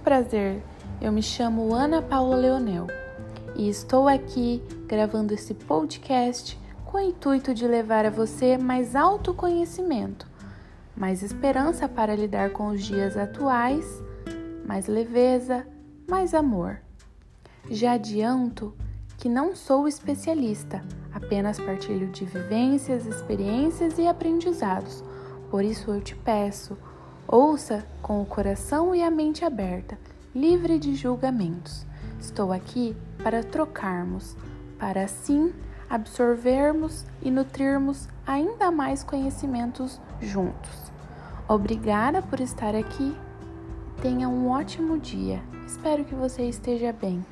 prazer. Eu me chamo Ana Paula Leonel e estou aqui gravando esse podcast com o intuito de levar a você mais autoconhecimento, mais esperança para lidar com os dias atuais, mais leveza, mais amor. Já adianto que não sou especialista, apenas partilho de vivências, experiências e aprendizados. Por isso eu te peço, ouça com o coração e a mente aberta, livre de julgamentos. Estou aqui para trocarmos, para assim absorvermos e nutrirmos ainda mais conhecimentos juntos. Obrigada por estar aqui. Tenha um ótimo dia. Espero que você esteja bem.